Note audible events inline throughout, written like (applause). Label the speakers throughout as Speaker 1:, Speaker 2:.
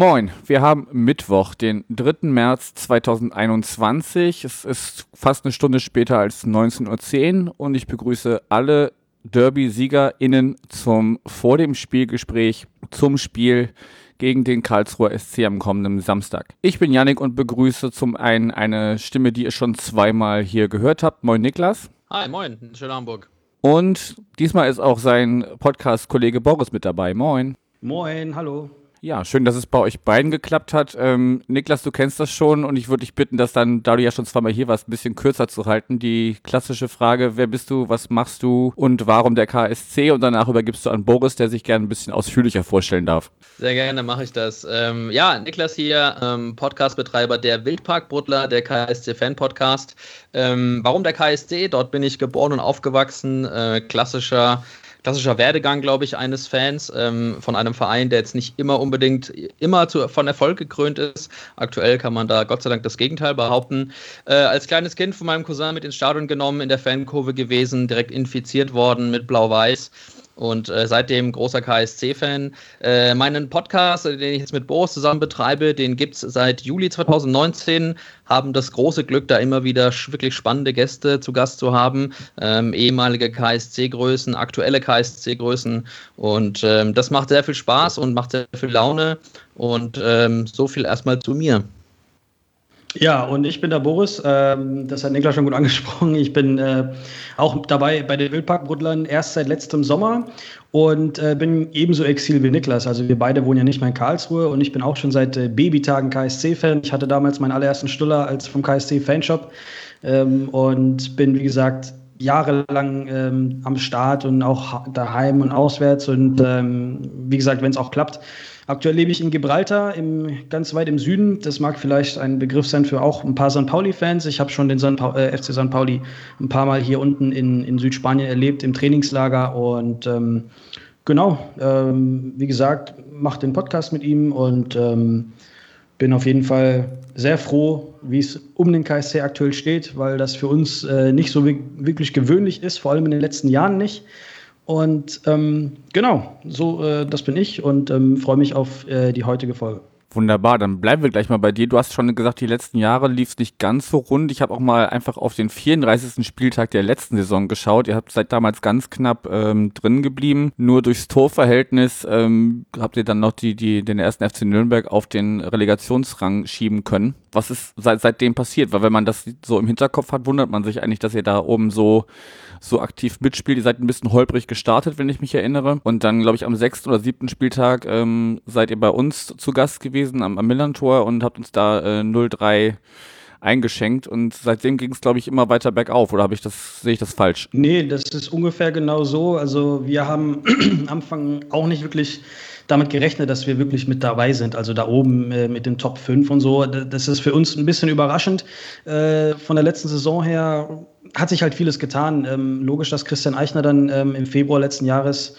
Speaker 1: Moin, wir haben Mittwoch, den 3. März 2021. Es ist fast eine Stunde später als 19.10 Uhr und ich begrüße alle Derby-SiegerInnen zum vor dem Spielgespräch zum Spiel gegen den Karlsruher SC am kommenden Samstag. Ich bin Yannick und begrüße zum einen eine Stimme, die ihr schon zweimal hier gehört habt. Moin Niklas.
Speaker 2: Hi, moin, schön Hamburg.
Speaker 1: Und diesmal ist auch sein Podcast-Kollege Boris mit dabei. Moin.
Speaker 3: Moin, hallo.
Speaker 1: Ja, schön, dass es bei euch beiden geklappt hat. Ähm, Niklas, du kennst das schon und ich würde dich bitten, das dann, da du ja schon zweimal hier warst, ein bisschen kürzer zu halten. Die klassische Frage, wer bist du, was machst du und warum der KSC? Und danach übergibst du an Boris, der sich gerne ein bisschen ausführlicher vorstellen darf.
Speaker 2: Sehr gerne mache ich das. Ähm, ja, Niklas hier, ähm, Podcastbetreiber der Wildpark Brudler, der KSC Fan Podcast. Ähm, warum der KSC? Dort bin ich geboren und aufgewachsen. Äh, klassischer klassischer Werdegang, glaube ich, eines Fans ähm, von einem Verein, der jetzt nicht immer unbedingt immer zu, von Erfolg gekrönt ist. Aktuell kann man da Gott sei Dank das Gegenteil behaupten. Äh, als kleines Kind von meinem Cousin mit ins Stadion genommen, in der Fankurve gewesen, direkt infiziert worden mit Blau-Weiß und äh, seitdem großer KSC-Fan. Äh, meinen Podcast, den ich jetzt mit Boris zusammen betreibe, den gibt es seit Juli 2019, haben das große Glück, da immer wieder wirklich spannende Gäste zu Gast zu haben, ähm, ehemalige KSC-Größen, aktuelle KSC-Größen und ähm, das macht sehr viel Spaß und macht sehr viel Laune und ähm, so viel erstmal zu mir.
Speaker 3: Ja, und ich bin der Boris. Ähm, das hat Niklas schon gut angesprochen. Ich bin äh, auch dabei bei den Wildparkbrudlern erst seit letztem Sommer und äh, bin ebenso Exil wie Niklas. Also wir beide wohnen ja nicht mehr in Karlsruhe und ich bin auch schon seit äh, Babytagen KSC-Fan. Ich hatte damals meinen allerersten Stuller als vom KSC-Fanshop ähm, und bin, wie gesagt, jahrelang ähm, am Start und auch daheim und auswärts. Und ähm, wie gesagt, wenn es auch klappt, Aktuell lebe ich in Gibraltar, im, ganz weit im Süden. Das mag vielleicht ein Begriff sein für auch ein paar St. Pauli-Fans. Ich habe schon den San äh, FC St. Pauli ein paar Mal hier unten in, in Südspanien erlebt, im Trainingslager. Und ähm, genau, ähm, wie gesagt, mache den Podcast mit ihm und ähm, bin auf jeden Fall sehr froh, wie es um den KSC aktuell steht, weil das für uns äh, nicht so wirklich gewöhnlich ist, vor allem in den letzten Jahren nicht. Und ähm, genau, so äh, das bin ich und ähm, freue mich auf äh, die heutige Folge.
Speaker 1: Wunderbar, dann bleiben wir gleich mal bei dir. Du hast schon gesagt, die letzten Jahre lief es nicht ganz so rund. Ich habe auch mal einfach auf den 34. Spieltag der letzten Saison geschaut. Ihr habt seit damals ganz knapp ähm, drin geblieben. Nur durchs Torverhältnis ähm, habt ihr dann noch die, die, den ersten FC Nürnberg auf den Relegationsrang schieben können. Was ist seit, seitdem passiert? Weil wenn man das so im Hinterkopf hat, wundert man sich eigentlich, dass ihr da oben so so aktiv mitspielt. Ihr seid ein bisschen holprig gestartet, wenn ich mich erinnere. Und dann, glaube ich, am sechsten oder siebten Spieltag ähm, seid ihr bei uns zu Gast gewesen am, am Millantor und habt uns da äh, 0-3 eingeschenkt und seitdem ging es, glaube ich, immer weiter bergauf. Oder habe ich das, sehe ich das falsch?
Speaker 3: Nee, das ist ungefähr genau so. Also wir haben (clears throat) am Anfang auch nicht wirklich damit gerechnet, dass wir wirklich mit dabei sind. Also da oben äh, mit den Top 5 und so. Das ist für uns ein bisschen überraschend. Äh, von der letzten Saison her hat sich halt vieles getan. Ähm, logisch, dass Christian Eichner dann ähm, im Februar letzten Jahres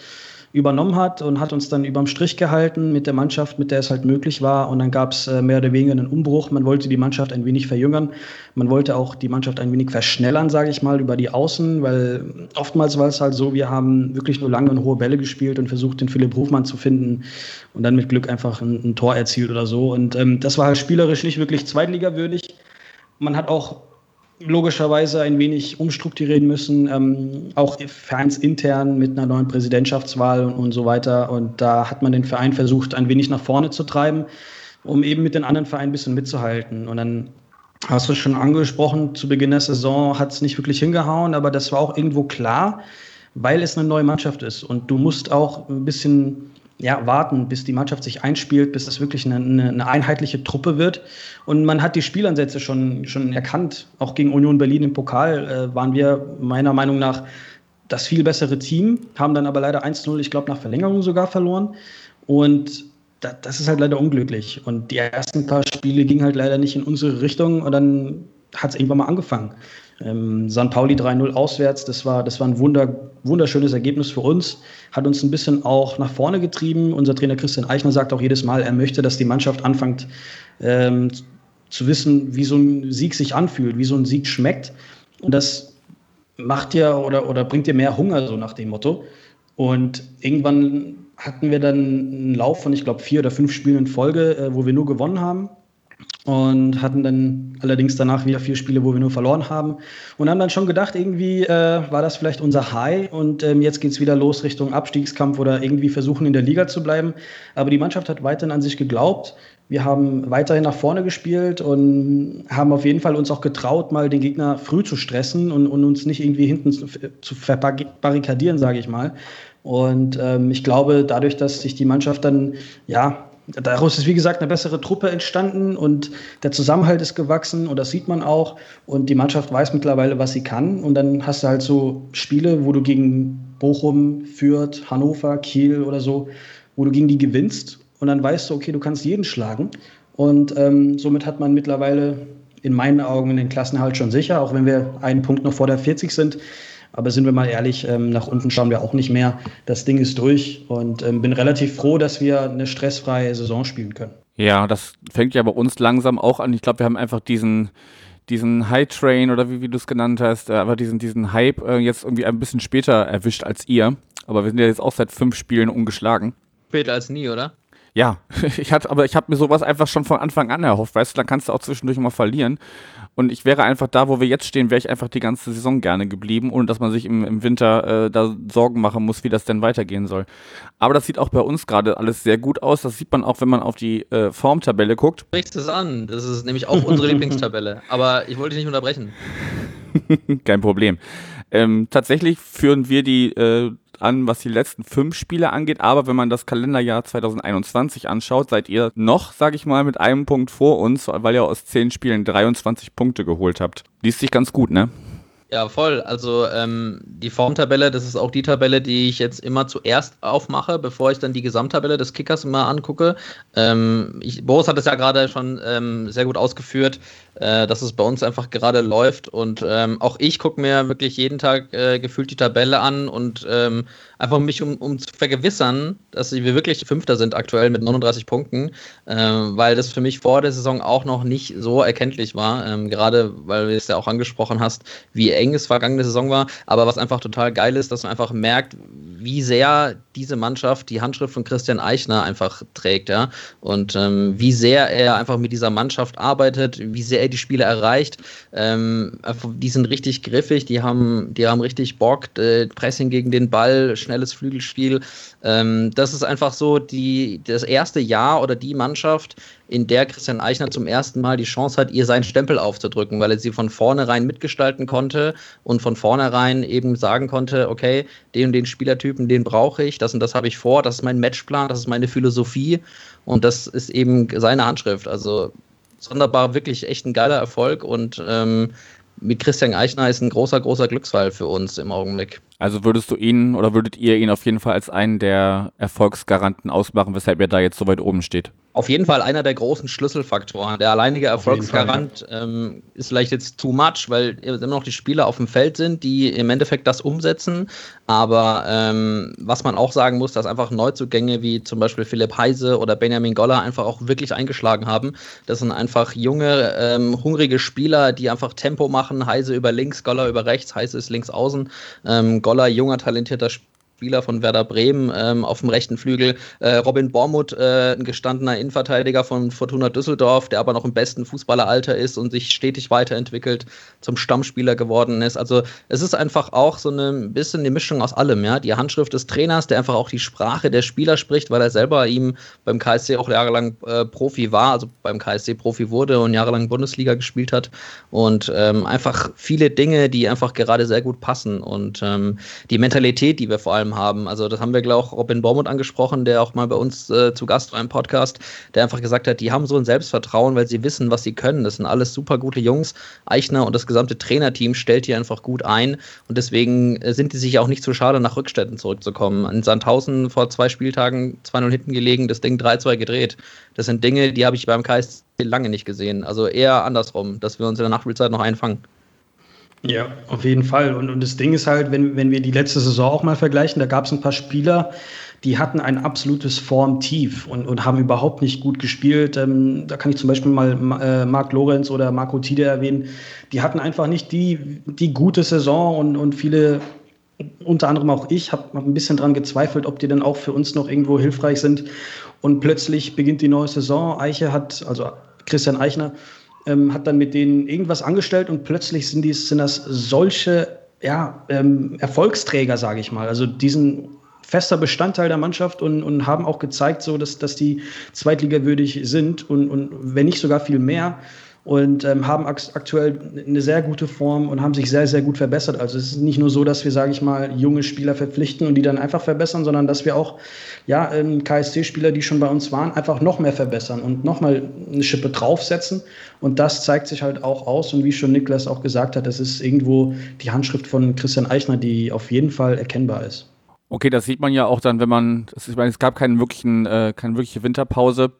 Speaker 3: übernommen hat und hat uns dann überm Strich gehalten mit der Mannschaft, mit der es halt möglich war. Und dann gab es äh, mehr oder weniger einen Umbruch. Man wollte die Mannschaft ein wenig verjüngern. Man wollte auch die Mannschaft ein wenig verschnellern, sage ich mal, über die Außen, weil oftmals war es halt so, wir haben wirklich nur lange und hohe Bälle gespielt und versucht, den Philipp Hofmann zu finden und dann mit Glück einfach ein, ein Tor erzielt oder so. Und ähm, das war halt spielerisch nicht wirklich zweitligawürdig. Man hat auch logischerweise ein wenig umstrukturieren müssen, ähm, auch Fans intern mit einer neuen Präsidentschaftswahl und, und, so weiter. Und da hat man den Verein versucht, ein wenig nach vorne zu treiben, um eben mit den anderen Vereinen ein bisschen mitzuhalten. Und dann hast du schon angesprochen, zu Beginn der Saison hat es nicht wirklich hingehauen, aber das war auch irgendwo klar, weil es eine neue Mannschaft ist. Und du musst auch ein bisschen ja, warten, bis die Mannschaft sich einspielt, bis es wirklich eine, eine, eine, einheitliche Truppe wird. Und man hat die Spielansätze schon, schon erkannt. Auch gegen Union Berlin im Pokal äh, waren wir meiner Meinung nach das viel bessere Team, haben dann aber leider 1-0, ich glaube, nach Verlängerung sogar verloren. Und da, das ist halt leider unglücklich. Und die ersten paar Spiele gingen halt leider nicht in unsere Richtung und dann hat es irgendwann mal angefangen. Ähm, San Pauli 3-0 auswärts, das war, das war ein wunder, wunderschönes Ergebnis für uns, hat uns ein bisschen auch nach vorne getrieben. Unser Trainer Christian Eichner sagt auch jedes Mal, er möchte, dass die Mannschaft anfängt ähm, zu wissen, wie so ein Sieg sich anfühlt, wie so ein Sieg schmeckt. Und das macht dir oder, oder bringt dir mehr Hunger, so nach dem Motto. Und irgendwann hatten wir dann einen Lauf von, ich glaube, vier oder fünf Spielen in Folge, äh, wo wir nur gewonnen haben und hatten dann allerdings danach wieder vier Spiele, wo wir nur verloren haben und haben dann schon gedacht, irgendwie äh, war das vielleicht unser High und ähm, jetzt es wieder los Richtung Abstiegskampf oder irgendwie versuchen in der Liga zu bleiben. Aber die Mannschaft hat weiterhin an sich geglaubt. Wir haben weiterhin nach vorne gespielt und haben auf jeden Fall uns auch getraut, mal den Gegner früh zu stressen und, und uns nicht irgendwie hinten zu, verbarrikadieren, sage ich mal. Und ähm, ich glaube, dadurch, dass sich die Mannschaft dann ja daraus ist, wie gesagt, eine bessere Truppe entstanden und der Zusammenhalt ist gewachsen und das sieht man auch. Und die Mannschaft weiß mittlerweile, was sie kann. Und dann hast du halt so Spiele, wo du gegen Bochum, Fürth, Hannover, Kiel oder so, wo du gegen die gewinnst. Und dann weißt du, okay, du kannst jeden schlagen. Und ähm, somit hat man mittlerweile in meinen Augen den Klassenhalt schon sicher, auch wenn wir einen Punkt noch vor der 40 sind. Aber sind wir mal ehrlich, ähm, nach unten schauen wir auch nicht mehr. Das Ding ist durch und ähm, bin relativ froh, dass wir eine stressfreie Saison spielen können.
Speaker 1: Ja, das fängt ja bei uns langsam auch an. Ich glaube, wir haben einfach diesen, diesen High Train oder wie, wie du es genannt hast, äh, aber diesen, diesen Hype äh, jetzt irgendwie ein bisschen später erwischt als ihr. Aber wir sind ja jetzt auch seit fünf Spielen ungeschlagen.
Speaker 2: Später als nie, oder?
Speaker 1: Ja, (laughs) ich hatte, aber ich habe mir sowas einfach schon von Anfang an erhofft, weißt du, dann kannst du auch zwischendurch mal verlieren. Und ich wäre einfach da, wo wir jetzt stehen, wäre ich einfach die ganze Saison gerne geblieben, ohne dass man sich im, im Winter äh, da Sorgen machen muss, wie das denn weitergehen soll. Aber das sieht auch bei uns gerade alles sehr gut aus. Das sieht man auch, wenn man auf die äh, Formtabelle guckt.
Speaker 2: Sprichst es an. Das ist nämlich auch unsere (laughs) Lieblingstabelle. Aber ich wollte dich nicht unterbrechen. (laughs)
Speaker 1: Kein Problem. Ähm, tatsächlich führen wir die äh, an, was die letzten fünf Spiele angeht. Aber wenn man das Kalenderjahr 2021 anschaut, seid ihr noch, sage ich mal, mit einem Punkt vor uns, weil ihr aus zehn Spielen 23 Punkte geholt habt. Liest sich ganz gut, ne?
Speaker 2: Ja, voll. Also ähm, die Formtabelle, das ist auch die Tabelle, die ich jetzt immer zuerst aufmache, bevor ich dann die Gesamttabelle des Kickers immer angucke. Ähm, ich, Boris hat es ja gerade schon ähm, sehr gut ausgeführt, äh, dass es bei uns einfach gerade läuft. Und ähm, auch ich gucke mir wirklich jeden Tag äh, gefühlt die Tabelle an und ähm, einfach mich, um, um zu vergewissern, dass wir wirklich Fünfter sind aktuell mit 39 Punkten, äh, weil das für mich vor der Saison auch noch nicht so erkenntlich war. Ähm, gerade weil du es ja auch angesprochen hast, wie eng es vergangene Saison war. Aber was einfach total geil ist, dass man einfach merkt, wie sehr diese Mannschaft die Handschrift von Christian Eichner einfach trägt, ja. Und ähm, wie sehr er einfach mit dieser Mannschaft arbeitet, wie sehr er die Spiele erreicht. Ähm, die sind richtig griffig, die haben, die haben richtig Bock, äh, Pressing gegen den Ball, schnelles Flügelspiel. Ähm, das ist einfach so die, das erste Jahr oder die Mannschaft, in der Christian Eichner zum ersten Mal die Chance hat, ihr seinen Stempel aufzudrücken, weil er sie von vornherein mitgestalten konnte und von vornherein eben sagen konnte, okay, den und den Spielertypen, den brauche ich, das und das habe ich vor, das ist mein Matchplan, das ist meine Philosophie und das ist eben seine Handschrift. Also sonderbar, wirklich echt ein geiler Erfolg und ähm, mit Christian Eichner ist ein großer, großer Glücksfall für uns im Augenblick.
Speaker 1: Also würdest du ihn oder würdet ihr ihn auf jeden Fall als einen der Erfolgsgaranten ausmachen, weshalb er da jetzt so weit oben steht?
Speaker 2: Auf jeden Fall einer der großen Schlüsselfaktoren. Der alleinige Erfolgsgarant ähm, ist vielleicht jetzt too much, weil immer noch die Spieler auf dem Feld sind, die im Endeffekt das umsetzen. Aber ähm, was man auch sagen muss, dass einfach Neuzugänge wie zum Beispiel Philipp Heise oder Benjamin Goller einfach auch wirklich eingeschlagen haben. Das sind einfach junge, ähm, hungrige Spieler, die einfach Tempo machen. Heise über links, Goller über rechts, Heise ist links außen. Ähm, Goller, junger, talentierter Spieler Spieler von Werder Bremen ähm, auf dem rechten Flügel. Äh, Robin Bormuth, äh, ein gestandener Innenverteidiger von Fortuna Düsseldorf, der aber noch im besten Fußballeralter ist und sich stetig weiterentwickelt, zum Stammspieler geworden ist. Also es ist einfach auch so ein bisschen die Mischung aus allem. Ja? Die Handschrift des Trainers, der einfach auch die Sprache der Spieler spricht, weil er selber ihm beim KSC auch jahrelang äh, Profi war, also beim KSC Profi wurde und jahrelang Bundesliga gespielt hat. Und ähm, einfach viele Dinge, die einfach gerade sehr gut passen. Und ähm, die Mentalität, die wir vor allem haben. Also das haben wir, glaube ich, auch Robin Bormuth angesprochen, der auch mal bei uns äh, zu Gast war im Podcast, der einfach gesagt hat, die haben so ein Selbstvertrauen, weil sie wissen, was sie können. Das sind alles super gute Jungs. Eichner und das gesamte Trainerteam stellt die einfach gut ein und deswegen äh, sind die sich auch nicht zu schade, nach Rückständen zurückzukommen. In Sandhausen vor zwei Spieltagen 2-0 hinten gelegen, das Ding 3-2 gedreht. Das sind Dinge, die habe ich beim KSC lange nicht gesehen. Also eher andersrum, dass wir uns in der Nachspielzeit noch einfangen.
Speaker 3: Ja, auf jeden Fall. Und, und das Ding ist halt, wenn, wenn wir die letzte Saison auch mal vergleichen, da gab es ein paar Spieler, die hatten ein absolutes Formtief und, und haben überhaupt nicht gut gespielt. Ähm, da kann ich zum Beispiel mal äh, Marc Lorenz oder Marco Tide erwähnen. Die hatten einfach nicht die, die gute Saison und, und viele unter anderem auch ich, habe hab ein bisschen dran gezweifelt, ob die denn auch für uns noch irgendwo hilfreich sind. Und plötzlich beginnt die neue Saison. Eiche hat, also Christian Eichner, ähm, hat dann mit denen irgendwas angestellt und plötzlich sind, die, sind das solche ja, ähm, Erfolgsträger, sage ich mal. Also diesen fester Bestandteil der Mannschaft und, und haben auch gezeigt, so dass, dass die zweitligawürdig sind und, und wenn nicht sogar viel mehr und ähm, haben aktuell eine sehr gute Form und haben sich sehr, sehr gut verbessert. Also es ist nicht nur so, dass wir, sage ich mal, junge Spieler verpflichten und die dann einfach verbessern, sondern dass wir auch ja, ähm, KSC-Spieler, die schon bei uns waren, einfach noch mehr verbessern und nochmal eine Schippe draufsetzen. Und das zeigt sich halt auch aus. Und wie schon Niklas auch gesagt hat, das ist irgendwo die Handschrift von Christian Eichner, die auf jeden Fall erkennbar ist.
Speaker 1: Okay, das sieht man ja auch dann, wenn man, ich meine, es gab keinen wirklichen, äh, keine wirkliche Winterpause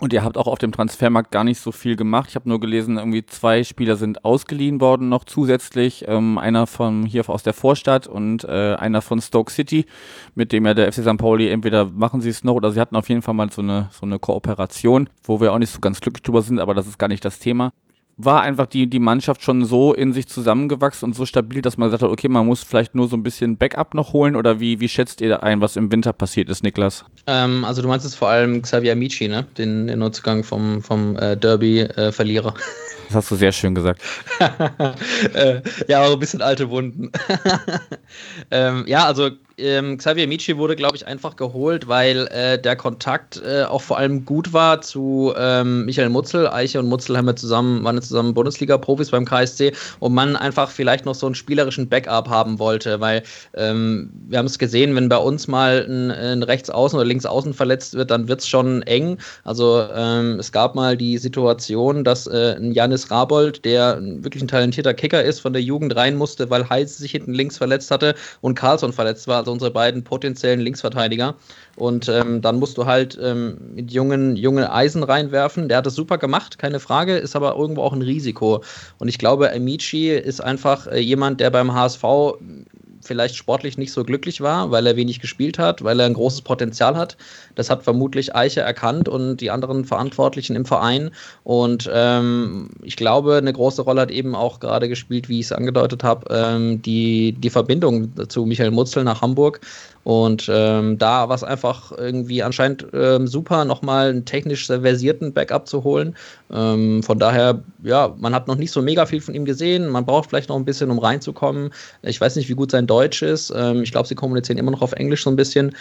Speaker 1: und ihr habt auch auf dem Transfermarkt gar nicht so viel gemacht. Ich habe nur gelesen, irgendwie zwei Spieler sind ausgeliehen worden noch zusätzlich. Ähm, einer von hier aus der Vorstadt und äh, einer von Stoke City, mit dem ja der FC St. Pauli entweder machen sie es noch oder sie hatten auf jeden Fall mal so eine, so eine Kooperation, wo wir auch nicht so ganz glücklich drüber sind, aber das ist gar nicht das Thema war einfach die, die Mannschaft schon so in sich zusammengewachsen und so stabil, dass man gesagt hat, okay, man muss vielleicht nur so ein bisschen Backup noch holen oder wie, wie schätzt ihr ein, was im Winter passiert ist, Niklas?
Speaker 2: Ähm, also du meinst jetzt vor allem Xavier Amici, ne? Den, den Nutzgang vom, vom äh, Derby-Verlierer. Äh,
Speaker 1: das hast du sehr schön gesagt. (laughs)
Speaker 2: äh, ja, aber ein bisschen alte Wunden. (laughs) ähm, ja, also ähm, Xavier Michi wurde, glaube ich, einfach geholt, weil äh, der Kontakt äh, auch vor allem gut war zu ähm, Michael Mutzel. Eiche und Mutzel haben wir zusammen, waren zusammen Bundesliga-Profis beim KSC und man einfach vielleicht noch so einen spielerischen Backup haben wollte, weil ähm, wir haben es gesehen, wenn bei uns mal ein, ein Rechtsaußen oder Linksaußen verletzt wird, dann wird es schon eng. Also ähm, es gab mal die Situation, dass äh, ein Janis Rabold, der wirklich ein talentierter Kicker ist, von der Jugend rein musste, weil Heise sich hinten links verletzt hatte und Carlson verletzt war also unsere beiden potenziellen Linksverteidiger. Und ähm, dann musst du halt ähm, mit jungen, jungen Eisen reinwerfen. Der hat es super gemacht, keine Frage, ist aber irgendwo auch ein Risiko. Und ich glaube, Amici ist einfach äh, jemand, der beim HSV vielleicht sportlich nicht so glücklich war, weil er wenig gespielt hat, weil er ein großes Potenzial hat. Das hat vermutlich Eiche erkannt und die anderen Verantwortlichen im Verein. Und ähm, ich glaube, eine große Rolle hat eben auch gerade gespielt, wie ich es angedeutet habe, ähm, die, die Verbindung zu Michael Mutzel nach Hamburg. Und ähm, da war es einfach irgendwie anscheinend ähm, super, nochmal einen technisch versierten Backup zu holen. Ähm, von daher, ja, man hat noch nicht so mega viel von ihm gesehen. Man braucht vielleicht noch ein bisschen, um reinzukommen. Ich weiß nicht, wie gut sein Deutsch ist. Ähm, ich glaube, sie kommunizieren immer noch auf Englisch so ein bisschen.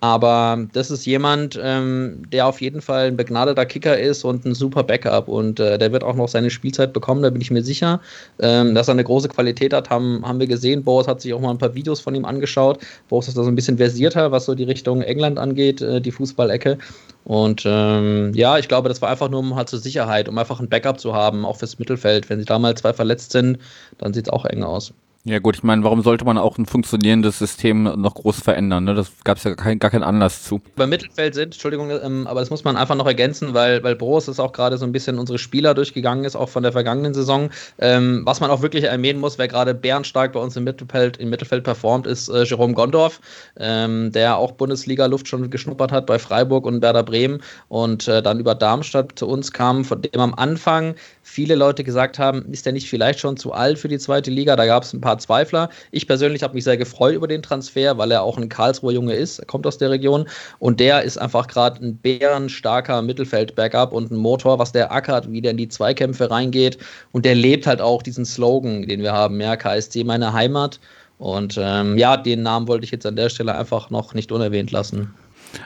Speaker 2: Aber das ist jemand, ähm, der auf jeden Fall ein begnadeter Kicker ist und ein super Backup. Und äh, der wird auch noch seine Spielzeit bekommen, da bin ich mir sicher. Ähm, dass er eine große Qualität hat, haben, haben wir gesehen. Boris hat sich auch mal ein paar Videos von ihm angeschaut. Boris ist da so ein bisschen versierter, was so die Richtung England angeht, äh, die Fußballecke. Und ähm, ja, ich glaube, das war einfach nur um halt zur Sicherheit, um einfach ein Backup zu haben, auch fürs Mittelfeld. Wenn sich da mal zwei verletzt sind, dann sieht es auch eng aus.
Speaker 1: Ja gut, ich meine, warum sollte man auch ein funktionierendes System noch groß verändern? Ne? Das gab es ja kein, gar keinen Anlass zu.
Speaker 2: Beim Mittelfeld sind, Entschuldigung, ähm, aber das muss man einfach noch ergänzen, weil, weil Bros ist auch gerade so ein bisschen unsere Spieler durchgegangen ist, auch von der vergangenen Saison. Ähm, was man auch wirklich erwähnen muss, wer gerade bärenstark bei uns im Mittelfeld, im Mittelfeld performt, ist äh, Jerome Gondorf, ähm, der auch Bundesliga-Luft schon geschnuppert hat bei Freiburg und Werder Bremen und äh, dann über Darmstadt zu uns kam, von dem am Anfang viele Leute gesagt haben, ist der nicht vielleicht schon zu alt für die zweite Liga? Da gab es ein paar Zweifler. Ich persönlich habe mich sehr gefreut über den Transfer, weil er auch ein Karlsruher Junge ist, er kommt aus der Region und der ist einfach gerade ein bärenstarker Mittelfeld-Backup und ein Motor, was der ackert, wie der in die Zweikämpfe reingeht und der lebt halt auch diesen Slogan, den wir haben, ja, KSC meine Heimat. Und ähm, ja, den Namen wollte ich jetzt an der Stelle einfach noch nicht unerwähnt lassen.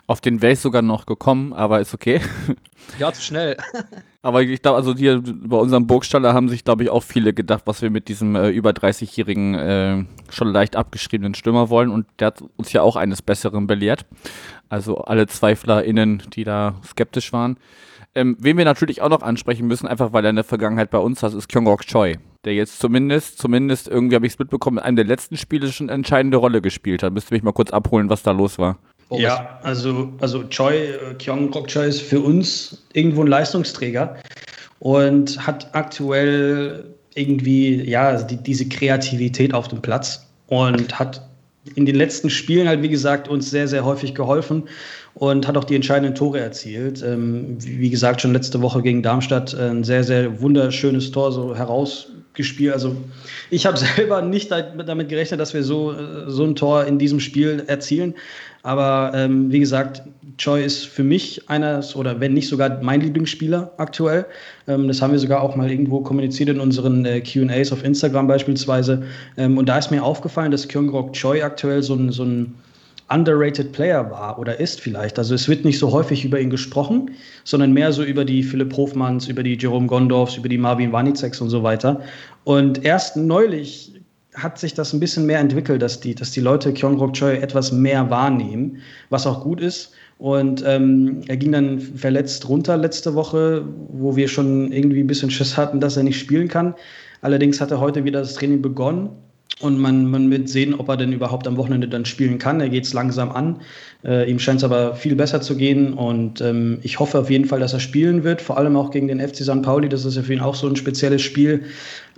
Speaker 1: Auf den wäre ich sogar noch gekommen, aber ist okay. (laughs)
Speaker 2: Ja, zu schnell. (laughs)
Speaker 1: aber ich glaube, also hier bei unserem Burgstaller haben sich, glaube ich, auch viele gedacht, was wir mit diesem äh, über 30-jährigen, äh, schon leicht abgeschriebenen Stürmer wollen. Und der hat uns ja auch eines Besseren belehrt. Also alle ZweiflerInnen, die da skeptisch waren. Ähm, wen wir natürlich auch noch ansprechen müssen, einfach weil er in der Vergangenheit bei uns hat, ist Kyungok Choi, der jetzt zumindest, zumindest irgendwie habe ich es mitbekommen, in einem der letzten Spiele schon eine entscheidende Rolle gespielt hat. Müsst ihr mich mal kurz abholen, was da los war.
Speaker 3: Boris. Ja, also, also Choi, äh, Kyung Kok Choi ist für uns irgendwo ein Leistungsträger und hat aktuell irgendwie ja die, diese Kreativität auf dem Platz und hat in den letzten Spielen halt, wie gesagt, uns sehr, sehr häufig geholfen und hat auch die entscheidenden Tore erzielt. Ähm, wie gesagt, schon letzte Woche gegen Darmstadt ein sehr, sehr wunderschönes Tor so herausgespielt. Also ich habe (laughs) selber nicht damit gerechnet, dass wir so, so ein Tor in diesem Spiel erzielen. Aber ähm, wie gesagt, Choi ist für mich einer, oder wenn nicht sogar mein Lieblingsspieler aktuell. Ähm, das haben wir sogar auch mal irgendwo kommuniziert in unseren äh, QAs auf Instagram beispielsweise. Ähm, und da ist mir aufgefallen, dass Kyung-Grok Choi aktuell so ein, so ein underrated Player war oder ist vielleicht. Also es wird nicht so häufig über ihn gesprochen, sondern mehr so über die Philipp Hofmanns, über die Jerome Gondorfs, über die Marvin Waniceks und so weiter. Und erst neulich hat sich das ein bisschen mehr entwickelt, dass die, dass die Leute Kyung-Rok Choi etwas mehr wahrnehmen, was auch gut ist. Und ähm, er ging dann verletzt runter letzte Woche, wo wir schon irgendwie ein bisschen Schiss hatten, dass er nicht spielen kann. Allerdings hat er heute wieder das Training begonnen und man, man wird sehen, ob er denn überhaupt am Wochenende dann spielen kann. Er geht es langsam an. Äh, ihm scheint es aber viel besser zu gehen. Und ähm, ich hoffe auf jeden Fall, dass er spielen wird. Vor allem auch gegen den FC St. Pauli. Das ist ja für ihn auch so ein spezielles Spiel.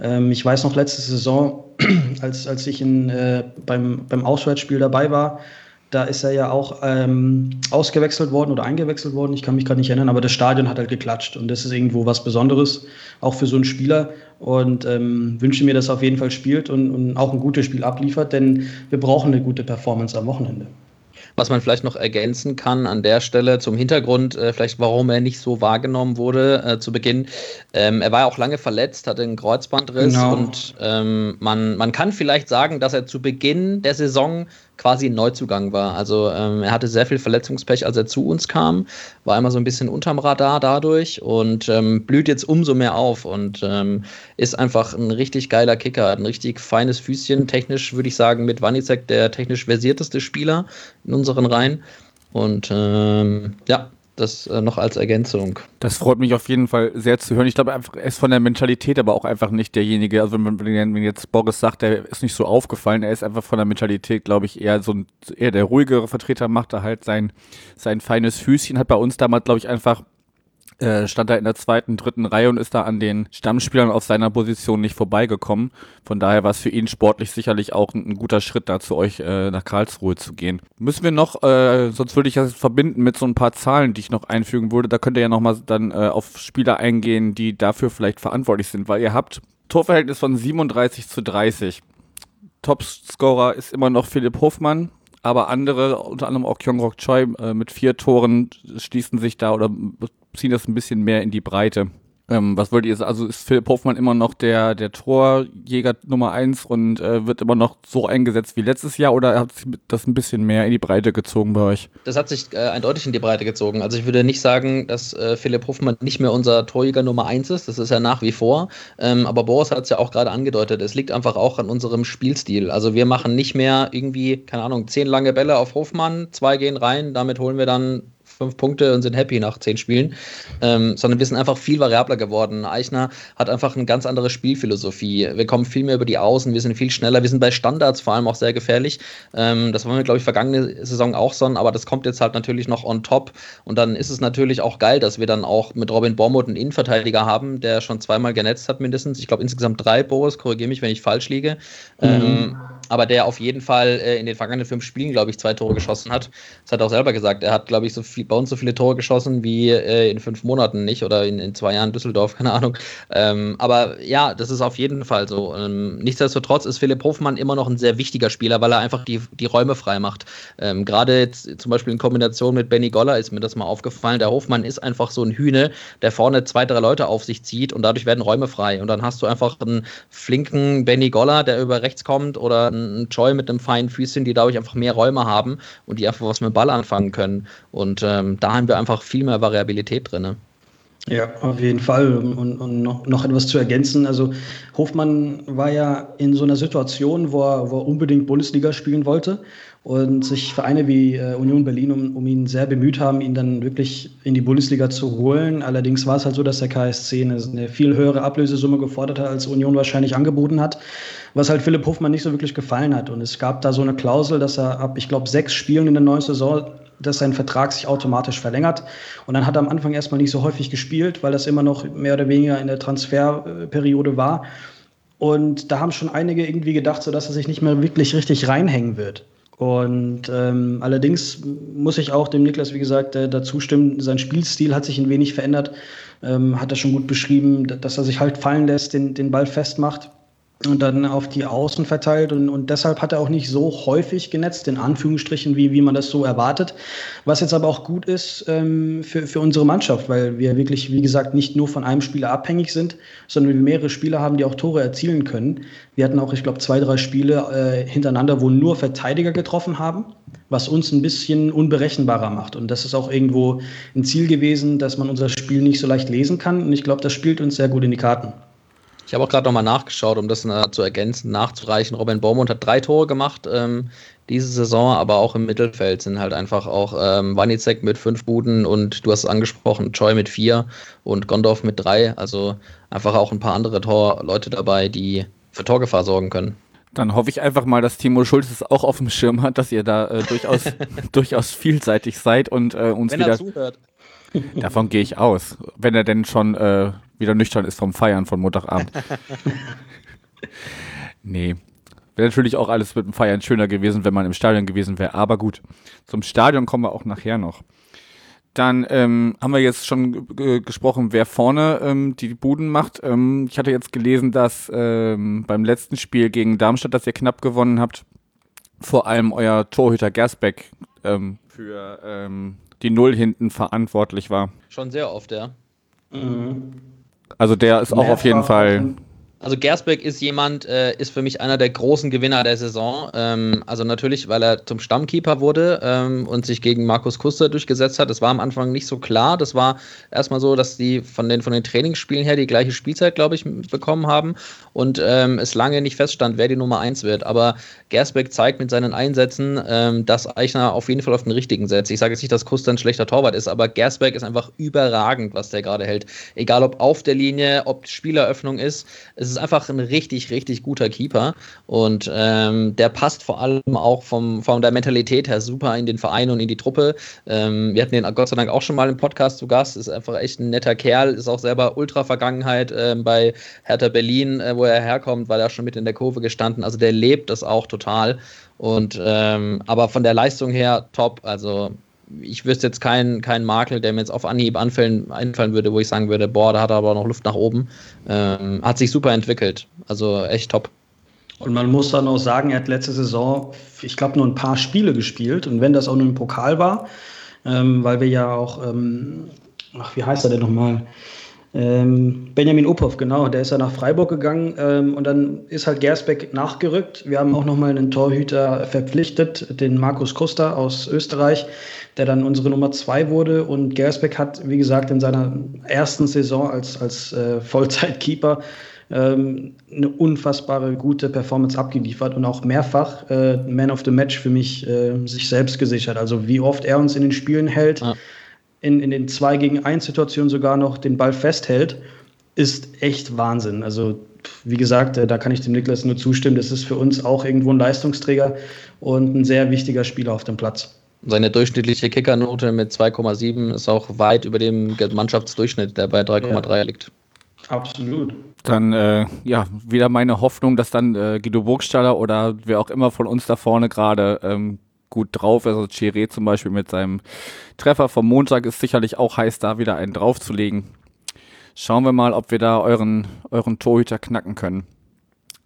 Speaker 3: Ähm, ich weiß noch letzte Saison, (clears throat) als, als ich in, äh, beim, beim Auswärtsspiel dabei war, da ist er ja auch ähm, ausgewechselt worden oder eingewechselt worden. Ich kann mich gerade nicht erinnern, aber das Stadion hat halt geklatscht und das ist irgendwo was Besonderes, auch für so einen Spieler. Und ähm, wünsche mir, dass er auf jeden Fall spielt und, und auch ein gutes Spiel abliefert, denn wir brauchen eine gute Performance am Wochenende.
Speaker 2: Was man vielleicht noch ergänzen kann an der Stelle zum Hintergrund, äh, vielleicht warum er nicht so wahrgenommen wurde äh, zu Beginn. Ähm, er war ja auch lange verletzt, hatte einen Kreuzbandriss genau. und ähm, man, man kann vielleicht sagen, dass er zu Beginn der Saison quasi ein Neuzugang war. Also ähm, er hatte sehr viel Verletzungspech, als er zu uns kam, war immer so ein bisschen unterm Radar dadurch und ähm, blüht jetzt umso mehr auf und ähm, ist einfach ein richtig geiler Kicker, ein richtig feines Füßchen. Technisch würde ich sagen, mit Wanicek der technisch versierteste Spieler in unseren Reihen. Und ähm, ja, das äh, noch als Ergänzung.
Speaker 1: Das freut mich auf jeden Fall sehr zu hören. Ich glaube einfach, er ist von der Mentalität aber auch einfach nicht derjenige, also wenn, wenn jetzt Boris sagt, er ist nicht so aufgefallen, er ist einfach von der Mentalität, glaube ich, eher so ein, eher der ruhigere Vertreter, macht er halt sein, sein feines Füßchen, hat bei uns damals, glaube ich, einfach äh, stand er in der zweiten, dritten Reihe und ist da an den Stammspielern auf seiner Position nicht vorbeigekommen. Von daher war es für ihn sportlich sicherlich auch ein, ein guter Schritt, da zu euch äh, nach Karlsruhe zu gehen. Müssen wir noch, äh, sonst würde ich das verbinden mit so ein paar Zahlen, die ich noch einfügen würde. Da könnt ihr ja nochmal dann äh, auf Spieler eingehen, die dafür vielleicht verantwortlich sind, weil ihr habt Torverhältnis von 37 zu 30. Topscorer ist immer noch Philipp Hofmann, aber andere, unter anderem auch Kyung-Rok Choi äh, mit vier Toren, schließen sich da oder ziehen das ein bisschen mehr in die Breite. Ähm, was wollt ihr sagen? Also ist Philipp Hoffmann immer noch der, der Torjäger Nummer eins und äh, wird immer noch so eingesetzt wie letztes Jahr oder hat sich das ein bisschen mehr in die Breite gezogen bei euch?
Speaker 2: Das hat sich äh, eindeutig in die Breite gezogen. Also ich würde nicht sagen, dass äh, Philipp Hoffmann nicht mehr unser Torjäger Nummer eins ist. Das ist er nach wie vor. Ähm, aber Boris hat es ja auch gerade angedeutet. Es liegt einfach auch an unserem Spielstil. Also wir machen nicht mehr irgendwie, keine Ahnung, zehn lange Bälle auf Hofmann, zwei gehen rein, damit holen wir dann fünf Punkte und sind happy nach zehn Spielen, ähm, sondern wir sind einfach viel variabler geworden. Eichner hat einfach eine ganz andere Spielphilosophie. Wir kommen viel mehr über die Außen, wir sind viel schneller, wir sind bei Standards vor allem auch sehr gefährlich. Ähm, das waren wir, glaube ich, vergangene Saison auch so, aber das kommt jetzt halt natürlich noch on top. Und dann ist es natürlich auch geil, dass wir dann auch mit Robin Bormuth einen Innenverteidiger haben, der schon zweimal genetzt hat mindestens. Ich glaube insgesamt drei, Boris, korrigiere mich, wenn ich falsch liege. Mhm. Ähm, aber der auf jeden Fall äh, in den vergangenen fünf Spielen, glaube ich, zwei Tore geschossen hat. Das hat er auch selber gesagt. Er hat, glaube ich, so viel, bei uns so viele Tore geschossen wie äh, in fünf Monaten nicht oder in, in zwei Jahren Düsseldorf, (laughs) keine Ahnung. Ähm, aber ja, das ist auf jeden Fall so. Ähm, nichtsdestotrotz ist Philipp Hofmann immer noch ein sehr wichtiger Spieler, weil er einfach die, die Räume frei macht. Ähm, Gerade jetzt zum Beispiel in Kombination mit Benny Goller ist mir das mal aufgefallen. Der Hofmann ist einfach so ein Hühne, der vorne zwei, drei Leute auf sich zieht und dadurch werden Räume frei. Und dann hast du einfach einen flinken Benny Goller, der über rechts kommt oder ein Joy mit einem feinen Füßchen, die dadurch einfach mehr Räume haben und die einfach was mit dem Ball anfangen können. Und ähm, da haben wir einfach viel mehr Variabilität drin. Ne?
Speaker 3: Ja, auf jeden Fall. Und, und noch, noch, etwas zu ergänzen. Also Hofmann war ja in so einer Situation, wo er, wo er unbedingt Bundesliga spielen wollte und sich Vereine wie äh, Union Berlin um, um, ihn sehr bemüht haben, ihn dann wirklich in die Bundesliga zu holen. Allerdings war es halt so, dass der KSC eine, eine viel höhere Ablösesumme gefordert hat, als Union wahrscheinlich angeboten hat, was halt Philipp Hofmann nicht so wirklich gefallen hat. Und es gab da so eine Klausel, dass er ab, ich glaube, sechs Spielen in der neuen Saison dass sein Vertrag sich automatisch verlängert. Und dann hat er am Anfang erstmal nicht so häufig gespielt, weil das immer noch mehr oder weniger in der Transferperiode war. Und da haben schon einige irgendwie gedacht, so dass er sich nicht mehr wirklich richtig reinhängen wird. Und ähm, allerdings muss ich auch dem Niklas, wie gesagt, äh, dazu stimmen, sein Spielstil hat sich ein wenig verändert. Ähm, hat er schon gut beschrieben, dass er sich halt fallen lässt, den, den Ball festmacht und dann auf die Außen verteilt und, und deshalb hat er auch nicht so häufig genetzt, in Anführungsstrichen, wie, wie man das so erwartet. Was jetzt aber auch gut ist ähm, für, für unsere Mannschaft, weil wir wirklich, wie gesagt, nicht nur von einem Spieler abhängig sind, sondern wir mehrere Spieler haben, die auch Tore erzielen können. Wir hatten auch, ich glaube, zwei, drei Spiele äh, hintereinander, wo nur Verteidiger getroffen haben, was uns ein bisschen unberechenbarer macht. Und das ist auch irgendwo ein Ziel gewesen, dass man unser Spiel nicht so leicht lesen kann. Und ich glaube, das spielt uns sehr gut in die Karten.
Speaker 2: Ich habe auch gerade nochmal nachgeschaut, um das äh, zu ergänzen, nachzureichen. Robin Baumund hat drei Tore gemacht ähm, diese Saison, aber auch im Mittelfeld sind halt einfach auch ähm, Wanizek mit fünf Buden und du hast es angesprochen, Choi mit vier und Gondorf mit drei. Also einfach auch ein paar andere Torleute dabei, die für Torgefahr sorgen können.
Speaker 1: Dann hoffe ich einfach mal, dass Timo Schulz es auch auf dem Schirm hat, dass ihr da äh, durchaus, (laughs) durchaus vielseitig seid und äh, uns Wenn wieder. Er zuhört. Davon gehe ich aus. Wenn er denn schon äh, wieder nüchtern ist vom Feiern von Montagabend. (laughs) nee. Wäre natürlich auch alles mit dem Feiern schöner gewesen, wenn man im Stadion gewesen wäre. Aber gut, zum Stadion kommen wir auch nachher noch. Dann ähm, haben wir jetzt schon gesprochen, wer vorne ähm, die Buden macht. Ähm, ich hatte jetzt gelesen, dass ähm, beim letzten Spiel gegen Darmstadt, das ihr knapp gewonnen habt, vor allem euer Torhüter Gersbeck ähm, für ähm, die Null hinten verantwortlich war.
Speaker 2: Schon sehr oft, ja.
Speaker 1: Mhm. Also der ist auch auf jeden Fall
Speaker 2: also Gersbeck ist jemand, äh, ist für mich einer der großen Gewinner der Saison. Ähm, also natürlich, weil er zum Stammkeeper wurde ähm, und sich gegen Markus Kuster durchgesetzt hat. Das war am Anfang nicht so klar. Das war erstmal so, dass die von den, von den Trainingsspielen her die gleiche Spielzeit, glaube ich, bekommen haben und ähm, es lange nicht feststand, wer die Nummer 1 wird. Aber Gersbeck zeigt mit seinen Einsätzen, ähm, dass Eichner auf jeden Fall auf den richtigen setzt. Ich sage jetzt nicht, dass Kuster ein schlechter Torwart ist, aber Gersbeck ist einfach überragend, was der gerade hält. Egal ob auf der Linie, ob Spieleröffnung ist. Es ist einfach ein richtig, richtig guter Keeper und ähm, der passt vor allem auch vom, von der Mentalität her super in den Verein und in die Truppe. Ähm, wir hatten den Gott sei Dank auch schon mal im Podcast zu Gast, ist einfach echt ein netter Kerl, ist auch selber Ultra-Vergangenheit ähm, bei Hertha Berlin, äh, wo er herkommt, weil er schon mit in der Kurve gestanden. Also der lebt das auch total. Und ähm, aber von der Leistung her top. Also ich wüsste jetzt keinen, keinen Makel, der mir jetzt auf Anhieb anfallen, einfallen würde, wo ich sagen würde, boah, da hat er aber noch Luft nach oben. Ähm, hat sich super entwickelt. Also echt top.
Speaker 3: Und man muss dann auch sagen, er hat letzte Saison, ich glaube, nur ein paar Spiele gespielt. Und wenn das auch nur im Pokal war, ähm, weil wir ja auch, ähm, ach, wie heißt er denn nochmal? Ähm, Benjamin Uphoff, genau, der ist ja nach Freiburg gegangen ähm, und dann ist halt Gersbeck nachgerückt. Wir haben auch nochmal einen Torhüter verpflichtet, den Markus Koster aus Österreich, der dann unsere Nummer zwei wurde. Und Gersbeck hat, wie gesagt, in seiner ersten Saison als, als äh, Vollzeitkeeper ähm, eine unfassbare gute Performance abgeliefert und auch mehrfach äh, Man of the Match für mich äh, sich selbst gesichert. Also wie oft er uns in den Spielen hält. Ja in, in den 2 gegen 1 Situationen sogar noch den Ball festhält, ist echt Wahnsinn. Also wie gesagt, äh, da kann ich dem Niklas nur zustimmen. Das ist für uns auch irgendwo ein Leistungsträger und ein sehr wichtiger Spieler auf dem Platz.
Speaker 2: Seine durchschnittliche Kickernote mit 2,7 ist auch weit über dem Mannschaftsdurchschnitt, der bei 3,3 ja. liegt.
Speaker 3: Absolut.
Speaker 1: Dann, äh, ja, wieder meine Hoffnung, dass dann äh, Guido Burgstaller oder wer auch immer von uns da vorne gerade ähm, gut drauf. Also Chiré zum Beispiel mit seinem Treffer vom Montag ist sicherlich auch heiß, da wieder einen draufzulegen. Schauen wir mal, ob wir da euren, euren Torhüter knacken können.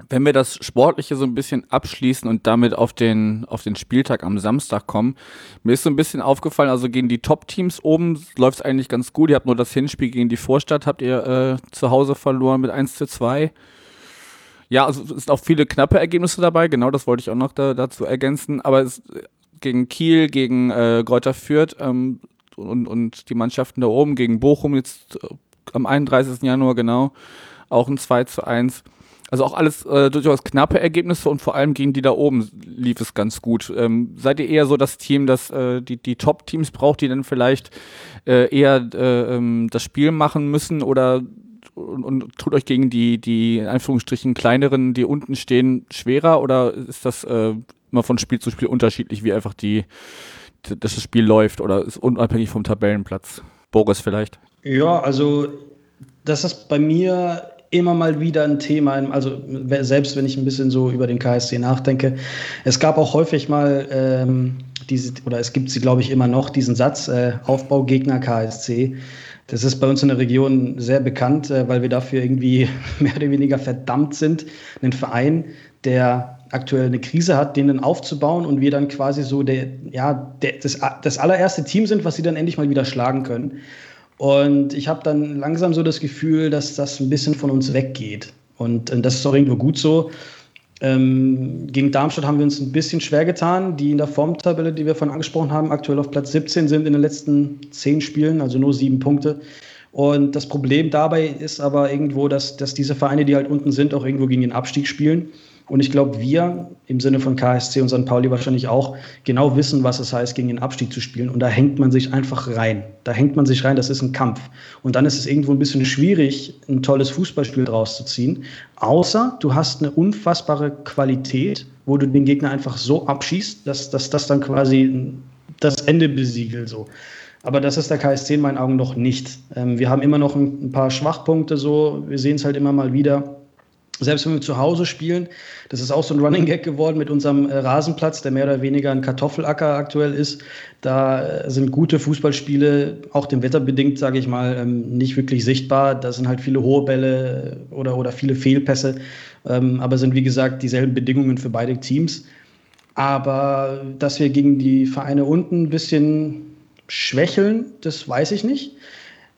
Speaker 1: Wenn wir das Sportliche so ein bisschen abschließen und damit auf den, auf den Spieltag am Samstag kommen, mir ist so ein bisschen aufgefallen, also gegen die Top-Teams oben läuft es eigentlich ganz gut. Ihr habt nur das Hinspiel gegen die Vorstadt, habt ihr äh, zu Hause verloren mit 1 zu 2. Ja, also es sind auch viele knappe Ergebnisse dabei, genau das wollte ich auch noch da, dazu ergänzen. Aber es, gegen Kiel, gegen äh, Greuther Fürth ähm, und, und die Mannschaften da oben, gegen Bochum jetzt äh, am 31. Januar genau, auch ein 2 zu 1. Also auch alles äh, durchaus knappe Ergebnisse und vor allem gegen die da oben lief es ganz gut. Ähm, seid ihr eher so das Team, das äh, die, die Top-Teams braucht, die dann vielleicht äh, eher äh, ähm, das Spiel machen müssen oder und, und tut euch gegen die, die in Anführungsstrichen kleineren, die unten stehen, schwerer oder ist das äh, immer von Spiel zu Spiel unterschiedlich, wie einfach die, dass das Spiel läuft oder ist unabhängig vom Tabellenplatz? Boris vielleicht?
Speaker 3: Ja, also das ist bei mir immer mal wieder ein Thema, also selbst wenn ich ein bisschen so über den KSC nachdenke. Es gab auch häufig mal ähm, diese, oder es gibt sie, glaube ich, immer noch, diesen Satz, äh, Aufbaugegner KSC. Das ist bei uns in der Region sehr bekannt, äh, weil wir dafür irgendwie (laughs) mehr oder weniger verdammt sind, einen Verein, der aktuell eine Krise hat, den dann aufzubauen und wir dann quasi so der, ja, der, das, das allererste Team sind, was sie dann endlich mal wieder schlagen können. Und ich habe dann langsam so das Gefühl, dass das ein bisschen von uns weggeht. Und, und das ist auch irgendwo gut so. Ähm, gegen Darmstadt haben wir uns ein bisschen schwer getan, die in der Formtabelle, die wir vorhin angesprochen haben, aktuell auf Platz 17 sind in den letzten zehn Spielen, also nur sieben Punkte. Und das Problem dabei ist aber irgendwo, dass, dass diese Vereine, die halt unten sind, auch irgendwo gegen den Abstieg spielen. Und ich glaube, wir im Sinne von KSC und St. Pauli wahrscheinlich auch genau wissen, was es heißt, gegen den Abstieg zu spielen. Und da hängt man sich einfach rein. Da hängt man sich rein, das ist ein Kampf. Und dann ist es irgendwo ein bisschen schwierig, ein tolles Fußballspiel draus zu ziehen. Außer du hast eine unfassbare Qualität, wo du den Gegner einfach so abschießt, dass, das dann quasi das Ende besiegelt. So. Aber das ist der KSC in meinen Augen noch nicht. Ähm, wir haben immer noch ein, ein paar Schwachpunkte so. Wir sehen es halt immer mal wieder selbst wenn wir zu Hause spielen, das ist auch so ein Running Gag geworden mit unserem äh, Rasenplatz, der mehr oder weniger ein Kartoffelacker aktuell ist. Da äh, sind gute Fußballspiele, auch dem Wetter bedingt, sage ich mal, ähm, nicht wirklich sichtbar. Da sind halt viele hohe Bälle äh, oder, oder viele Fehlpässe, ähm, aber sind wie gesagt dieselben Bedingungen für beide Teams. Aber dass wir gegen die Vereine unten ein bisschen schwächeln, das weiß ich nicht.